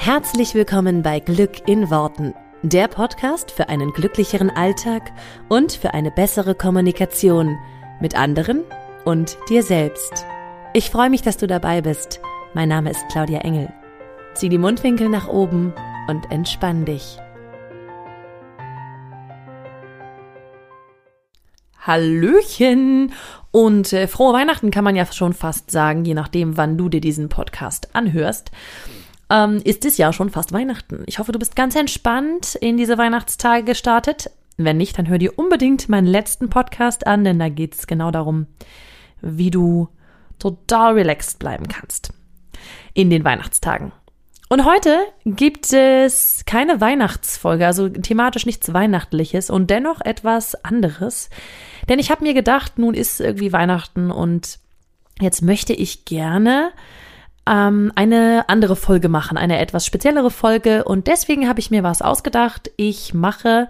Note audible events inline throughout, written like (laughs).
Herzlich willkommen bei Glück in Worten, der Podcast für einen glücklicheren Alltag und für eine bessere Kommunikation mit anderen und dir selbst. Ich freue mich, dass du dabei bist. Mein Name ist Claudia Engel. Zieh die Mundwinkel nach oben und entspann dich. Hallöchen und äh, frohe Weihnachten kann man ja schon fast sagen, je nachdem, wann du dir diesen Podcast anhörst. Ähm, ist es ja schon fast Weihnachten. Ich hoffe, du bist ganz entspannt in diese Weihnachtstage gestartet. Wenn nicht, dann hör dir unbedingt meinen letzten Podcast an, denn da geht es genau darum, wie du total relaxed bleiben kannst in den Weihnachtstagen. Und heute gibt es keine Weihnachtsfolge, also thematisch nichts Weihnachtliches und dennoch etwas anderes. Denn ich habe mir gedacht, nun ist irgendwie Weihnachten und jetzt möchte ich gerne ähm, eine andere Folge machen, eine etwas speziellere Folge. Und deswegen habe ich mir was ausgedacht. Ich mache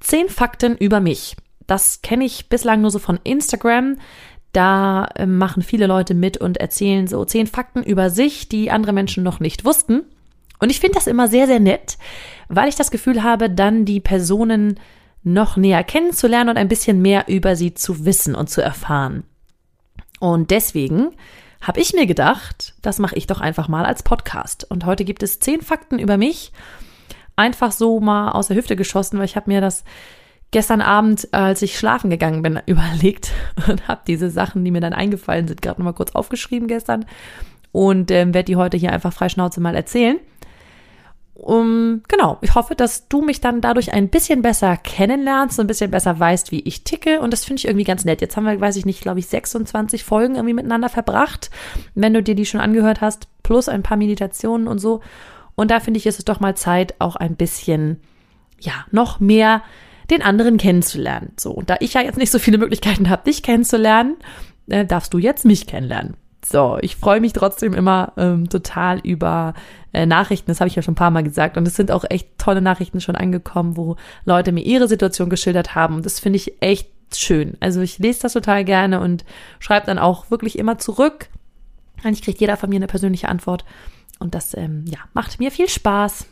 zehn Fakten über mich. Das kenne ich bislang nur so von Instagram. Da äh, machen viele Leute mit und erzählen so zehn Fakten über sich, die andere Menschen noch nicht wussten. Und ich finde das immer sehr, sehr nett, weil ich das Gefühl habe, dann die Personen noch näher kennenzulernen und ein bisschen mehr über sie zu wissen und zu erfahren. Und deswegen habe ich mir gedacht, das mache ich doch einfach mal als Podcast. Und heute gibt es zehn Fakten über mich. Einfach so mal aus der Hüfte geschossen, weil ich habe mir das gestern Abend, als ich schlafen gegangen bin, (laughs) überlegt und habe diese Sachen, die mir dann eingefallen sind, gerade nochmal kurz aufgeschrieben gestern und ähm, werde die heute hier einfach frei Schnauze mal erzählen. Um, genau, ich hoffe, dass du mich dann dadurch ein bisschen besser kennenlernst, ein bisschen besser weißt, wie ich ticke. Und das finde ich irgendwie ganz nett. Jetzt haben wir, weiß ich nicht, glaube ich, 26 Folgen irgendwie miteinander verbracht, wenn du dir die schon angehört hast, plus ein paar Meditationen und so. Und da finde ich, ist es doch mal Zeit, auch ein bisschen, ja, noch mehr den anderen kennenzulernen. So, und da ich ja jetzt nicht so viele Möglichkeiten habe, dich kennenzulernen, äh, darfst du jetzt mich kennenlernen. So, ich freue mich trotzdem immer ähm, total über äh, Nachrichten, das habe ich ja schon ein paar Mal gesagt. Und es sind auch echt tolle Nachrichten schon angekommen, wo Leute mir ihre Situation geschildert haben. Und das finde ich echt schön. Also ich lese das total gerne und schreibe dann auch wirklich immer zurück. Eigentlich kriegt jeder von mir eine persönliche Antwort. Und das ähm, ja, macht mir viel Spaß.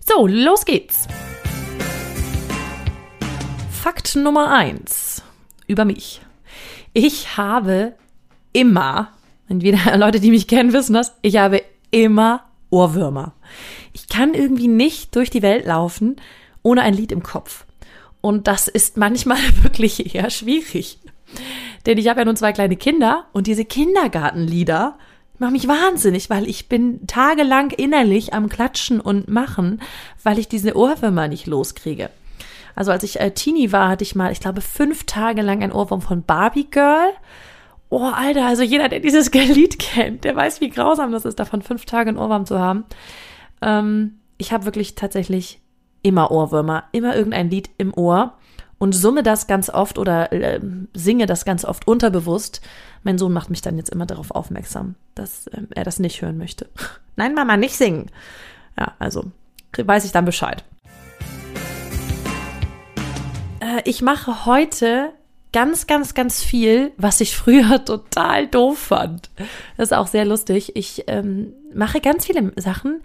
So, los geht's. Fakt Nummer eins über mich. Ich habe immer, entweder (laughs) Leute, die mich kennen, wissen das, ich habe immer Ohrwürmer. Ich kann irgendwie nicht durch die Welt laufen ohne ein Lied im Kopf. Und das ist manchmal (laughs) wirklich eher schwierig. Denn ich habe ja nun zwei kleine Kinder und diese Kindergartenlieder machen mich wahnsinnig, weil ich bin tagelang innerlich am Klatschen und Machen, weil ich diese Ohrwürmer nicht loskriege. Also als ich äh, Teenie war, hatte ich mal, ich glaube, fünf Tage lang ein Ohrwurm von Barbie Girl. Oh, Alter, also jeder, der dieses (laughs) Lied kennt, der weiß, wie grausam das ist, davon fünf Tage einen Ohrwurm zu haben. Ähm, ich habe wirklich tatsächlich immer Ohrwürmer, immer irgendein Lied im Ohr und summe das ganz oft oder äh, singe das ganz oft unterbewusst. Mein Sohn macht mich dann jetzt immer darauf aufmerksam, dass äh, er das nicht hören möchte. (laughs) Nein, Mama, nicht singen. Ja, also weiß ich dann Bescheid. Äh, ich mache heute ganz, ganz, ganz viel, was ich (laughs) früher total doof fand. Das ist auch sehr lustig. Ich ähm, mache ganz viele Sachen,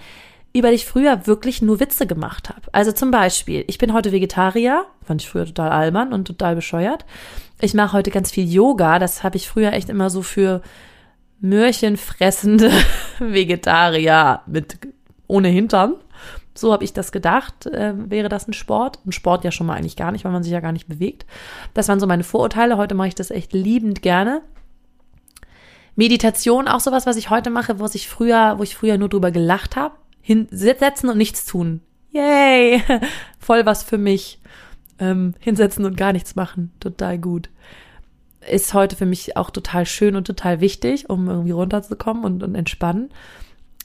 über die ich früher wirklich nur Witze gemacht habe. Also zum Beispiel, ich bin heute Vegetarier, fand ich früher total albern und total bescheuert. Ich mache heute ganz viel Yoga, das habe ich früher echt immer so für Möhrchenfressende (laughs) Vegetarier mit ohne Hintern so habe ich das gedacht. Äh, wäre das ein Sport? Ein Sport ja schon mal eigentlich gar nicht, weil man sich ja gar nicht bewegt. Das waren so meine Vorurteile. Heute mache ich das echt liebend gerne. Meditation auch sowas, was ich heute mache, wo ich früher, wo ich früher nur drüber gelacht habe. Hinsetzen und nichts tun. Yay! (laughs) Voll was für mich. Ähm, hinsetzen und gar nichts machen. Total gut. Ist heute für mich auch total schön und total wichtig, um irgendwie runterzukommen und, und entspannen.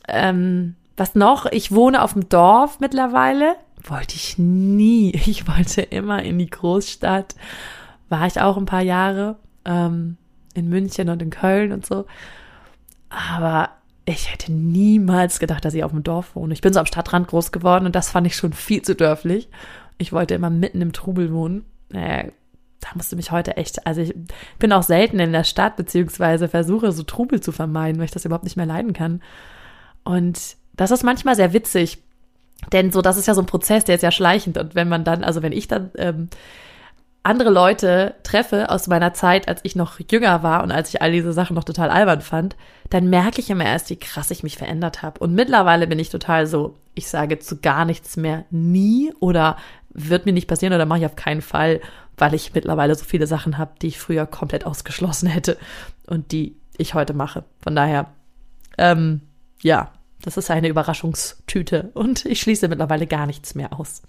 Ähm, was noch? Ich wohne auf dem Dorf mittlerweile. Wollte ich nie. (laughs) Ich wollte immer in die Großstadt. War ich auch ein paar Jahre. Ähm, in München und in Köln und so. Aber ich hätte niemals gedacht, dass ich auf dem Dorf wohne. Ich bin so am Stadtrand groß geworden und das fand ich schon viel zu dörflich. Ich wollte immer mitten im Trubel wohnen. Äh, da musste mich heute echt, also ich bin auch selten in der Stadt, beziehungsweise versuche so Trubel zu vermeiden, weil ich das überhaupt nicht mehr leiden kann. Und das ist manchmal sehr witzig. Denn so, das ist ja so ein Prozess, der ist ja schleichend. Und wenn man dann, also wenn ich dann ähm, andere Leute treffe aus meiner Zeit, als ich noch jünger war und als ich all diese Sachen noch total albern fand, dann merke ich immer erst, wie krass ich mich verändert habe. Und mittlerweile bin ich total so, ich sage zu gar nichts mehr nie oder wird mir nicht passieren oder mache ich auf keinen Fall, weil ich mittlerweile so viele Sachen habe, die ich früher komplett ausgeschlossen (laughs) hätte und die ich heute mache. Von daher, ähm, ja, das ist eine Überraschungstüte und ich schließe mittlerweile gar nichts mehr aus.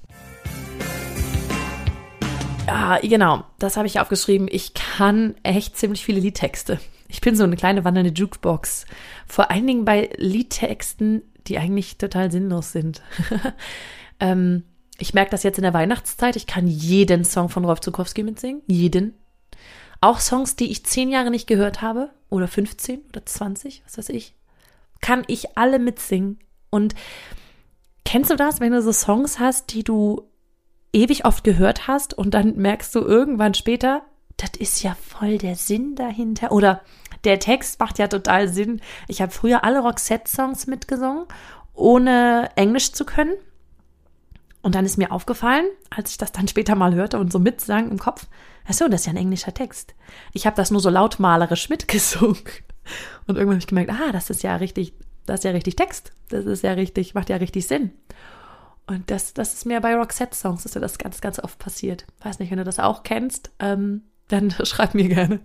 Ja, genau, das habe ich aufgeschrieben. Ich kann echt ziemlich viele Liedtexte. Ich bin so eine kleine wandernde Jukebox. Vor allen Dingen bei Liedtexten, die eigentlich total sinnlos sind. (laughs) ähm, ich merke das jetzt in der Weihnachtszeit. Ich kann jeden Song von Rolf Zukowski mitsingen. Jeden. Auch Songs, die ich zehn Jahre nicht gehört habe. Oder 15 oder 20, was weiß ich. Kann ich alle mitsingen. Und kennst du das, wenn du so Songs hast, die du ewig oft gehört hast und dann merkst du irgendwann später, das ist ja voll der Sinn dahinter. Oder der Text macht ja total Sinn. Ich habe früher alle Roxette-Songs mitgesungen, ohne Englisch zu können. Und dann ist mir aufgefallen, als ich das dann später mal hörte und so mitsang im Kopf, ach so, das ist ja ein englischer Text. Ich habe das nur so lautmalerisch (laughs) mitgesungen. Und irgendwann habe ich gemerkt, ah, das ist ja richtig, das ist ja richtig Text. Das ist ja richtig, macht ja richtig Sinn. Und das, das ist mir bei Roxette-Songs, ist ja das ganz, ganz oft passiert. Weiß nicht, wenn du das auch kennst, ähm, dann (laughs) schreib mir gerne.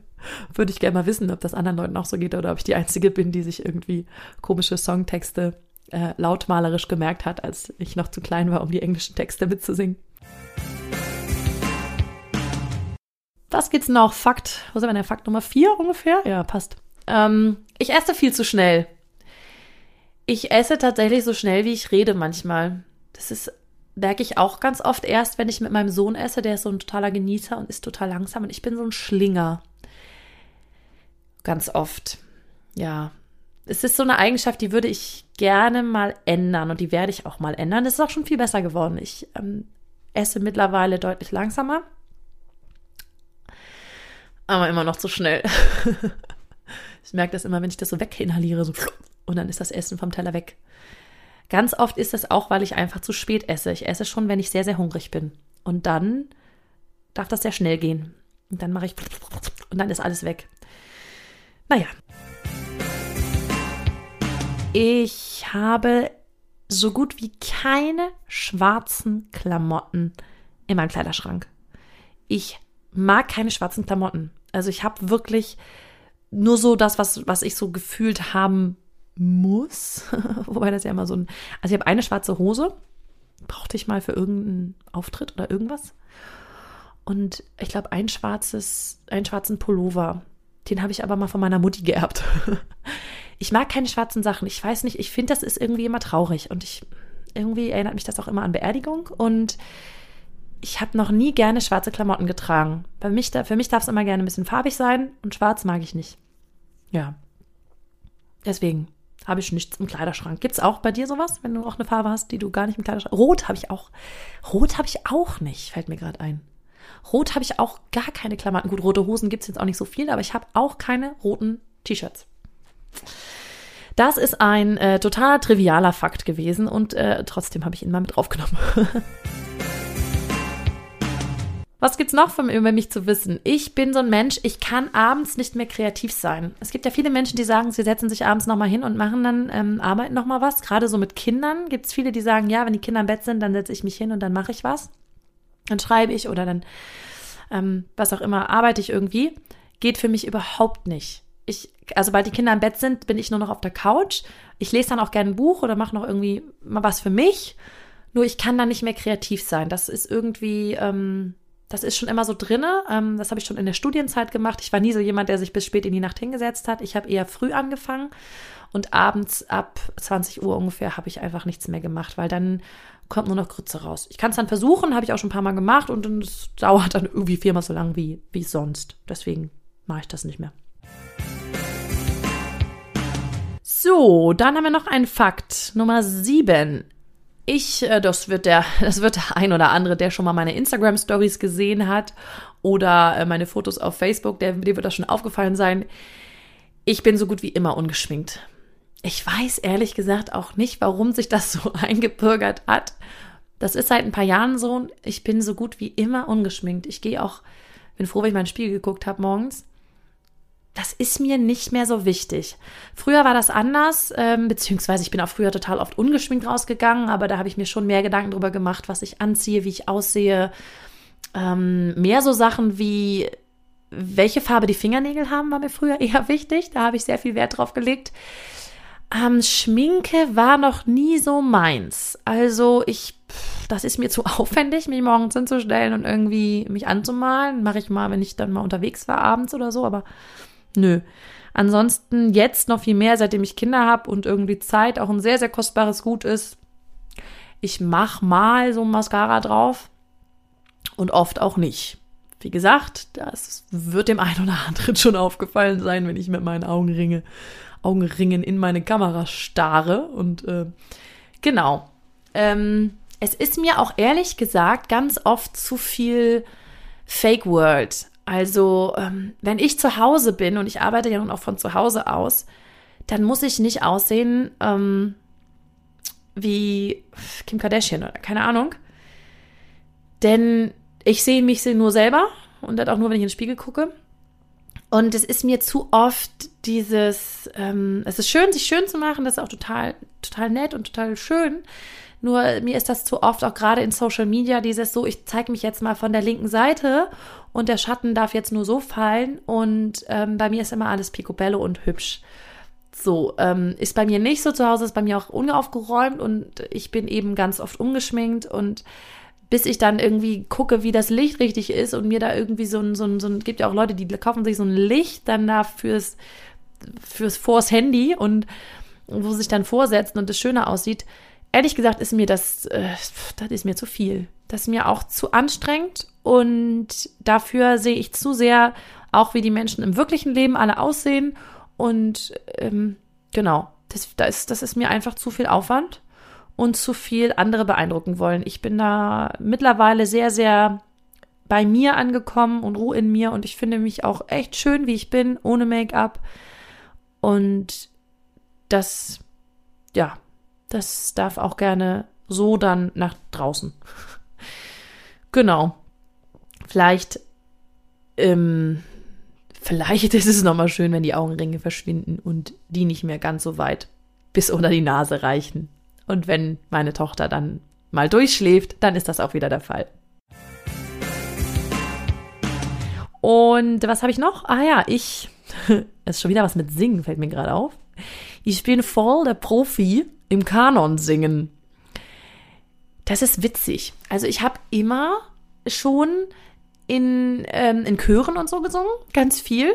Würde ich gerne mal wissen, ob das anderen Leuten auch so geht oder ob ich die Einzige bin, die sich irgendwie komische Songtexte äh, lautmalerisch gemerkt hat, als ich noch zu klein war, um die englischen Texte mitzusingen. Was geht's noch? Fakt, sind wir denn? Fakt Nummer vier ungefähr? Ja, passt. Ähm, ich esse viel zu schnell. Ich esse tatsächlich so schnell, wie ich rede manchmal. Das ist, merke ich auch ganz oft erst, wenn ich mit meinem Sohn esse. Der ist so ein totaler Genießer und ist total langsam. Und ich bin so ein Schlinger. Ganz oft. Ja. Es ist so eine Eigenschaft, die würde ich gerne mal ändern und die werde ich auch mal ändern. Das ist auch schon viel besser geworden. Ich ähm, esse mittlerweile deutlich langsamer. Aber immer noch zu schnell. (laughs) ich merke das immer, wenn ich das so weginhaliere, so und dann ist das Essen vom Teller weg. Ganz oft ist es auch, weil ich einfach zu spät esse. Ich esse schon, wenn ich sehr, sehr hungrig bin. Und dann darf das sehr schnell gehen. Und dann mache ich und dann ist alles weg. Naja. Ich habe so gut wie keine schwarzen Klamotten in meinem Kleiderschrank. Ich mag keine schwarzen Klamotten. Also ich habe wirklich nur so das, was, was ich so gefühlt haben muss. (laughs) Wobei das ja immer so ein. Also ich habe eine schwarze Hose. Brauchte ich mal für irgendeinen Auftritt oder irgendwas. Und ich glaube, ein schwarzes, einen schwarzen Pullover. Den habe ich aber mal von meiner Mutti geerbt. (laughs) ich mag keine schwarzen Sachen. Ich weiß nicht, ich finde, das ist irgendwie immer traurig. Und ich irgendwie erinnert mich das auch immer an Beerdigung. Und ich habe noch nie gerne schwarze Klamotten getragen. Bei mich, für mich darf es immer gerne ein bisschen farbig sein und schwarz mag ich nicht. Ja. Deswegen habe ich nichts im Kleiderschrank. Gibt es auch bei dir sowas, wenn du auch eine Farbe hast, die du gar nicht im Kleiderschrank Rot habe ich auch. Rot habe ich auch nicht, fällt mir gerade ein. Rot habe ich auch gar keine Klamotten. Gut, rote Hosen gibt es jetzt auch nicht so viel, aber ich habe auch keine roten T-Shirts. Das ist ein äh, total trivialer Fakt gewesen und äh, trotzdem habe ich ihn mal mit draufgenommen. (laughs) Was gibt's noch von, über mich zu wissen? Ich bin so ein Mensch, ich kann abends nicht mehr kreativ sein. Es gibt ja viele Menschen, die sagen, sie setzen sich abends nochmal hin und machen dann, ähm, arbeiten nochmal was. Gerade so mit Kindern gibt's viele, die sagen, ja, wenn die Kinder im Bett sind, dann setze ich mich hin und dann mache ich was. Dann schreibe ich oder dann, ähm, was auch immer, arbeite ich irgendwie. Geht für mich überhaupt nicht. Ich, also sobald die Kinder im Bett sind, bin ich nur noch auf der Couch. Ich lese dann auch gerne ein Buch oder mache noch irgendwie mal was für mich. Nur ich kann dann nicht mehr kreativ sein. Das ist irgendwie, ähm, das ist schon immer so drinne. Ähm, das habe ich schon in der Studienzeit gemacht. Ich war nie so jemand, der sich bis spät in die Nacht hingesetzt hat. Ich habe eher früh angefangen und abends ab 20 Uhr ungefähr habe ich einfach nichts mehr gemacht, weil dann kommt nur noch Grütze raus. Ich kann es dann versuchen, habe ich auch schon ein paar Mal gemacht und es dauert dann irgendwie viermal so lang wie, wie sonst. Deswegen mache ich das nicht mehr. So, dann haben wir noch einen Fakt. Nummer sieben. Ich, äh, das wird der, (laughs) das wird der ein oder andere, der schon mal meine Instagram Stories gesehen hat oder äh, meine Fotos auf Facebook, der, dem wird das schon aufgefallen sein. Ich bin so gut wie immer ungeschminkt. ich weiß ehrlich gesagt auch nicht, warum sich das (laughs) so eingebürgert hat. Das ist seit ein paar Jahren so. Ich bin so gut wie immer ungeschminkt. Ich gehe auch, bin froh, wenn ich mein Spiel geguckt habe morgens. Das ist mir nicht mehr so wichtig. Früher war das anders, ähm, beziehungsweise ich bin auch früher total oft ungeschminkt rausgegangen, aber da habe ich mir schon mehr Gedanken drüber gemacht, was ich anziehe, wie ich aussehe. Ähm, mehr so Sachen wie, welche Farbe die Fingernägel haben, war mir früher (laughs) eher wichtig. Da habe ich sehr viel Wert drauf gelegt. Ähm, Schminke war noch nie so meins. Also ich, das ist mir zu (laughs) aufwendig, mich morgens hinzustellen und irgendwie mich anzumalen. Mache ich mal, wenn ich dann mal unterwegs war abends oder so, aber nö. Ansonsten jetzt noch viel mehr, seitdem ich Kinder habe und irgendwie Zeit auch ein sehr, sehr kostbares Gut ist. Ich mache mal so Mascara drauf und oft auch nicht. Wie gesagt, das wird dem einen oder anderen schon aufgefallen sein, wenn ich mit meinen Augenringe Augenringen in meine Kamera starre. Und äh, genau. Ähm, es ist mir auch ehrlich gesagt ganz oft zu viel Fake World. Also, ähm, wenn ich zu Hause bin und ich arbeite ja nun auch von zu Hause aus, dann muss ich nicht aussehen ähm, wie Kim Kardashian oder keine Ahnung. Denn ich sehe mich nur selber und das auch nur, wenn ich in den Spiegel gucke. Und es ist mir zu oft dieses, ähm, es ist schön, sich schön zu machen, das ist auch total, total nett und total schön. Nur mir ist das zu oft auch gerade in Social Media dieses so, ich zeige mich jetzt mal von der linken Seite und der Schatten darf jetzt nur so fallen und ähm, bei mir ist immer alles picobello und hübsch. So, ähm, ist bei mir nicht so zu Hause, ist bei mir auch unaufgeräumt und ich bin eben ganz oft ungeschminkt und bis ich dann irgendwie gucke, wie das Licht richtig ist und mir da irgendwie so ein, so ein, so ein gibt ja auch Leute, die kaufen sich so ein Licht dann da fürs, fürs vors Handy und wo sich dann vorsetzen und es schöner aussieht. Ehrlich gesagt ist mir das, äh, das ist mir zu viel. Das ist mir auch zu anstrengend und dafür sehe ich zu sehr auch, wie die Menschen im wirklichen Leben alle aussehen und ähm, genau, das, das, ist, das ist mir einfach zu viel Aufwand und zu viel andere beeindrucken wollen. Ich bin da mittlerweile sehr, sehr bei mir angekommen und Ruhe in mir und ich finde mich auch echt schön, wie ich bin, ohne Make-up. Und das, ja, das darf auch gerne so dann nach draußen. genau. Vielleicht, ähm, vielleicht (laughs) ist es nochmal schön, wenn die Augenringe verschwinden und die nicht mehr ganz so weit bis unter die Nase reichen. Und wenn meine Tochter dann mal durchschläft, dann ist das auch wieder der Fall. Und was habe ich noch? Ah ja, ich, (laughs) es ist schon wieder was mit Singen, fällt mir gerade auf. Ich bin voll der Profi im Kanon singen. Das ist witzig. Also ich habe immer schon in, ähm, in Chören und so gesungen, ganz viel.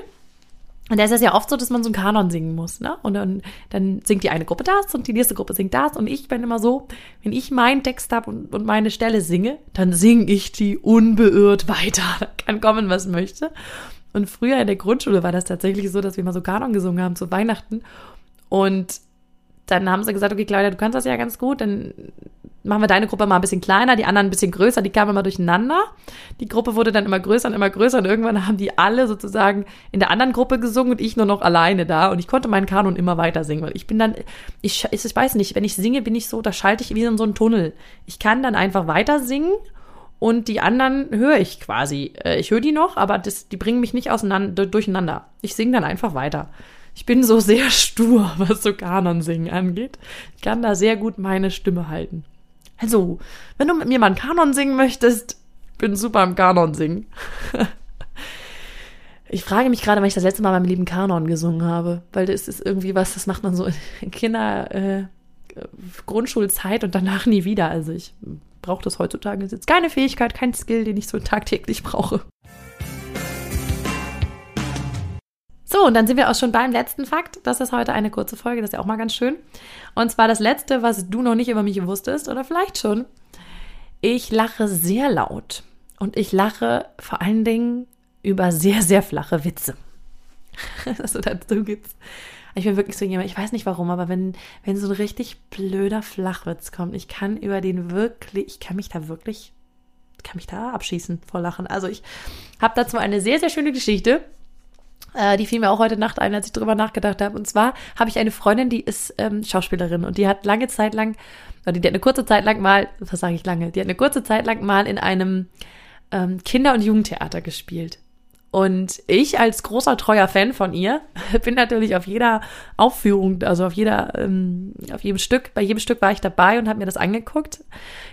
Und da ist es ja oft so, dass man so einen Kanon singen muss, ne? Und dann, dann singt die eine Gruppe das und die nächste Gruppe singt das. Und ich bin immer so, wenn ich meinen Text habe und, und meine Stelle singe, dann singe ich die unbeirrt weiter. Da kann kommen, was möchte. Und früher in der Grundschule war das tatsächlich so, dass wir mal so Kanon gesungen haben zu Weihnachten. Und dann haben sie gesagt, okay, Claudia, du kannst das ja ganz gut, dann machen wir deine Gruppe mal ein bisschen kleiner, die anderen ein bisschen größer, die kamen immer durcheinander. Die Gruppe wurde dann immer größer und immer größer und irgendwann haben die alle sozusagen in der anderen Gruppe gesungen und ich nur noch alleine da und ich konnte meinen Kanon immer weiter singen, weil ich bin dann, ich, ich weiß nicht, wenn ich singe, bin ich so, da schalte ich wie in so einen Tunnel. Ich kann dann einfach weiter singen und die anderen höre ich quasi. Äh, ich höre die noch, aber das, die bringen mich nicht auseinander, durcheinander. Ich singe dann einfach weiter. Ich bin so sehr stur, (laughs) was so Kanon singen angeht. Ich kann da sehr gut meine Stimme halten. Also, wenn du mit mir mal einen Kanon singen möchtest, bin super im Kanon singen. (laughs) ich frage mich gerade, wann ich das letzte Mal meinem lieben Kanon gesungen habe, weil das ist irgendwie was, das macht man so in (laughs) Kinder äh, Grundschulzeit und danach nie wieder. Also ich brauche das heutzutage. Das ist jetzt keine Fähigkeit, kein Skill, den ich so tagtäglich brauche. So, und dann sind wir auch schon beim letzten Fakt. Das ist heute eine kurze Folge, das ist ja auch mal ganz schön. Und zwar das letzte, was du noch nicht über mich wusstest, oder vielleicht schon. Ich lache sehr laut. Und ich lache vor allen Dingen über sehr, sehr flache Witze. (laughs) also dazu gibt's. Ich bin wirklich so jemand, ich weiß nicht warum, aber wenn, wenn so ein richtig blöder Flachwitz kommt, ich kann über den wirklich, ich kann mich da wirklich, kann mich da abschießen vor Lachen. Also ich habe dazu eine sehr, sehr schöne Geschichte die fiel mir auch heute Nacht ein, als ich drüber nachgedacht habe. Und zwar habe ich eine Freundin, die ist ähm, Schauspielerin und die hat lange Zeit lang, oder die hat eine kurze Zeit lang mal, was sage ich lange, die hat eine kurze Zeit lang mal in einem ähm, Kinder- und Jugendtheater gespielt. Und ich als großer treuer Fan von ihr (laughs) bin natürlich auf jeder Aufführung, also auf jeder, ähm, auf jedem Stück, bei jedem Stück war ich dabei und habe mir das angeguckt,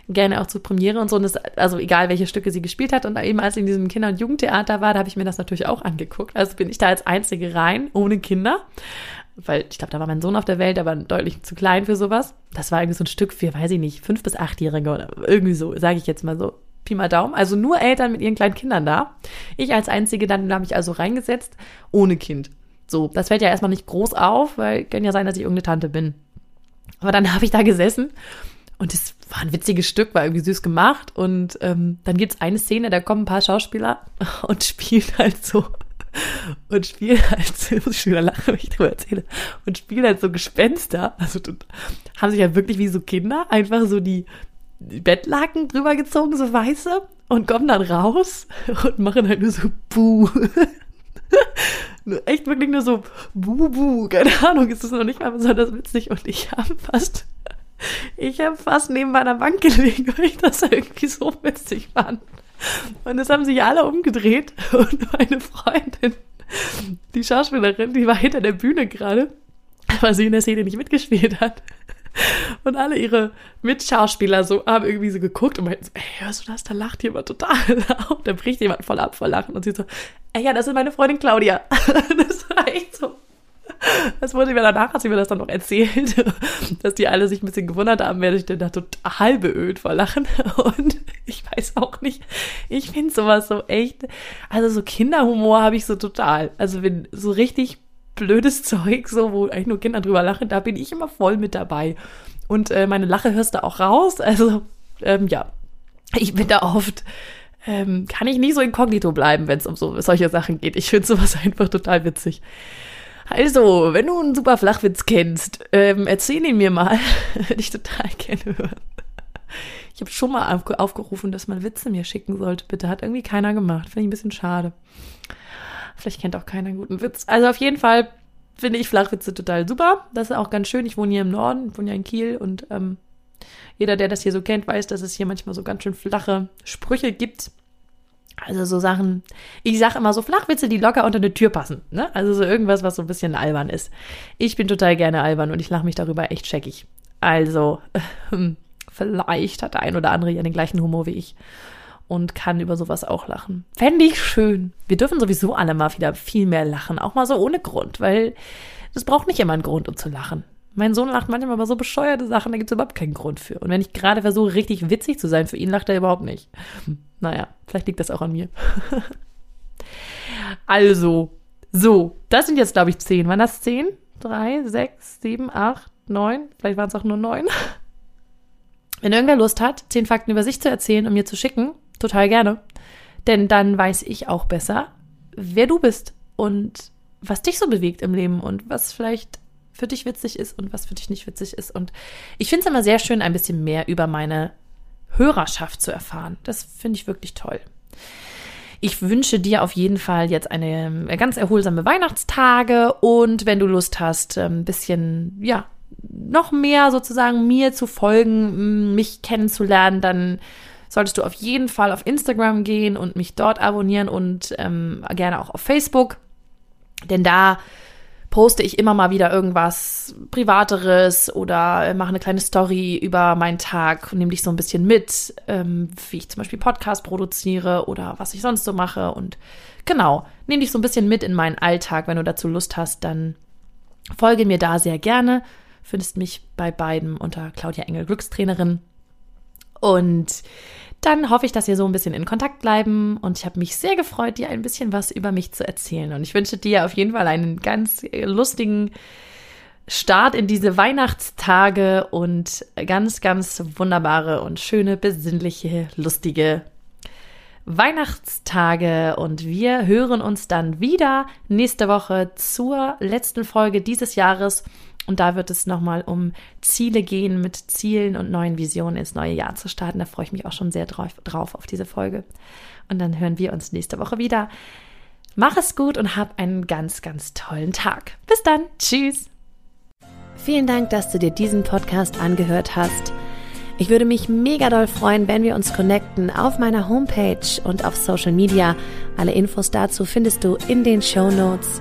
gerne auch zur Premiere und so. Und das, also egal welche Stücke sie gespielt hat. Und eben als sie in diesem Kinder- und Jugendtheater war, da habe ich mir das natürlich auch angeguckt. Also bin ich da als einzige rein, ohne Kinder. Weil ich glaube, da war mein Sohn auf der Welt, aber deutlich zu klein für sowas. Das war irgendwie so ein Stück für, weiß ich nicht, fünf bis achtjährige oder irgendwie so, sage ich jetzt mal so. Pi mal Daumen. Also nur Eltern mit ihren kleinen Kindern da. Ich als Einzige, dann habe ich also reingesetzt, ohne Kind. So, das fällt ja erstmal nicht groß auf, weil kann ja sein, dass ich irgendeine Tante bin. Aber dann (laughs) habe ich da gesessen und es war ein witziges Stück, war irgendwie süß gemacht. Und ähm, dann gibt es eine Szene, da kommen ein paar Schauspieler (laughs) und spielen halt so (laughs) und spielen halt, ich muss schon wieder lachen, wenn ich drüber erzähle, und spielen halt so Gespenster, also haben sich ja halt wirklich wie so Kinder einfach so die, Bettlaken drüber gezogen, so weiße, und kommen dann raus (laughs) und machen halt nur so Buh. (laughs) Echt wirklich nur so Buh, Buh. Keine Ahnung, ist das noch nicht mal besonders witzig. Und ich habe fast, ich habe fast neben meiner Bank gelegen, (laughs) weil ich das irgendwie so witzig fand. Und es haben sich alle umgedreht und meine Freundin, die Schauspielerin, die war hinter der Bühne gerade, weil sie in der Szene nicht mitgespielt hat. Und alle ihre Mitschauspieler so haben irgendwie so geguckt und meinten so, ey, hörst du das? Da lacht jemand total (laughs) laut. Da bricht jemand voll ab vor Lachen und sie so, ey, ja, das ist meine Freundin Claudia. (laughs) Das war echt so. Das wurde mir danach, hat sie mir das dann noch erzählt, (laughs) dass die alle sich ein bisschen gewundert haben, werde ich denn da total beölt vor Lachen. Und ich weiß auch nicht, ich finde sowas so echt, also so Kinderhumor habe ich so total. Also wenn so richtig blödes (laughs) Zeug, so, wo eigentlich nur Kinder drüber lachen, da bin ich immer voll mit dabei. Und äh, meine Lache hörst du auch raus. (laughs) Also, ähm, ja, ich bin da oft, ähm, kann ich nicht so inkognito bleiben, wenn es um so solche Sachen geht. Ich finde sowas (laughs) einfach total witzig. Also, wenn du einen super Flachwitz kennst, ähm, erzähl ihn mir mal. Würde ich total gerne hören. Ich habe schon mal aufgerufen, dass man Witze mir schicken sollte. Bitte hat irgendwie keiner gemacht. Finde ich ein bisschen schade. Vielleicht kennt auch keiner einen guten Witz. Also auf jeden Fall finde ich Flachwitze total super. Das ist auch ganz schön. Ich wohne hier im Norden, ich wohne ja in Kiel und ähm, jeder, der das hier so kennt, weiß, dass es hier manchmal so ganz schön flache Sprüche gibt. Also so Sachen, ich sage immer so Flachwitze, die locker unter eine Tür passen. Ne? Also so irgendwas, was so ein bisschen albern ist. Ich bin total gerne albern und ich lache mich darüber echt checkig. Also, äh, (laughs) vielleicht hat der ein oder andere ja den gleichen Humor wie ich und kann über sowas auch lachen. Fände ich schön. Wir dürfen sowieso alle mal wieder viel mehr lachen, auch mal so ohne Grund, weil es braucht nicht immer einen Grund, um zu lachen. Mein Sohn lacht manchmal über so bescheuerte Sachen, da gibt es überhaupt keinen Grund für. Und wenn ich gerade versuche, richtig witzig zu sein, für ihn lacht er überhaupt nicht. Naja, vielleicht liegt das auch an mir. (laughs) also, so, das sind jetzt, glaube ich, zehn. Waren das zehn? Drei, sechs, sieben, acht, neun? Vielleicht waren es auch nur neun. (laughs) Wenn irgendwer Lust hat, zehn Fakten über sich zu erzählen und mir zu schicken, total gerne. Denn dann weiß ich auch besser, wer du bist und was dich so bewegt im Leben und was vielleicht für dich witzig ist und was für dich nicht witzig ist. Und ich finde es immer sehr schön, ein bisschen mehr über meine Hörerschaft zu erfahren. Das finde ich wirklich toll. Ich wünsche dir auf jeden Fall jetzt eine ganz erholsame Weihnachtstage und wenn du Lust hast, ein bisschen, ja, noch mehr sozusagen mir zu folgen, mich kennenzulernen, dann solltest du auf jeden Fall auf Instagram gehen und mich dort abonnieren und ähm, gerne auch auf Facebook. Denn da poste ich immer mal wieder irgendwas Privateres oder mache eine kleine Story über meinen Tag und nehme dich so ein bisschen mit, ähm, wie ich zum Beispiel Podcast produziere oder was ich sonst so mache. Und genau, nehme dich so ein bisschen mit in meinen Alltag. Wenn du dazu Lust hast, dann folge mir da sehr gerne. Findest mich bei beiden unter Claudia Engel Glückstrainerin. Und dann hoffe ich, dass wir so ein bisschen in Kontakt bleiben. Und ich habe mich sehr gefreut, dir ein bisschen was über mich zu erzählen. Und ich wünsche dir auf jeden Fall einen ganz lustigen Start in diese Weihnachtstage und ganz, ganz wunderbare und schöne, besinnliche, lustige Weihnachtstage. Und wir hören uns dann wieder nächste Woche zur letzten Folge dieses Jahres und da wird es nochmal um Ziele gehen, mit Zielen und neuen Visionen ins neue Jahr zu starten. Da freue ich mich auch schon sehr drauf, drauf auf diese Folge. Und dann hören wir uns nächste Woche wieder. Mach es gut und hab einen ganz, ganz tollen Tag. Bis dann. Tschüss. Vielen Dank, dass du dir diesen Podcast angehört hast. Ich würde mich mega doll freuen, wenn wir uns connecten auf meiner Homepage und auf Social Media. Alle Infos dazu findest du in den Show Notes.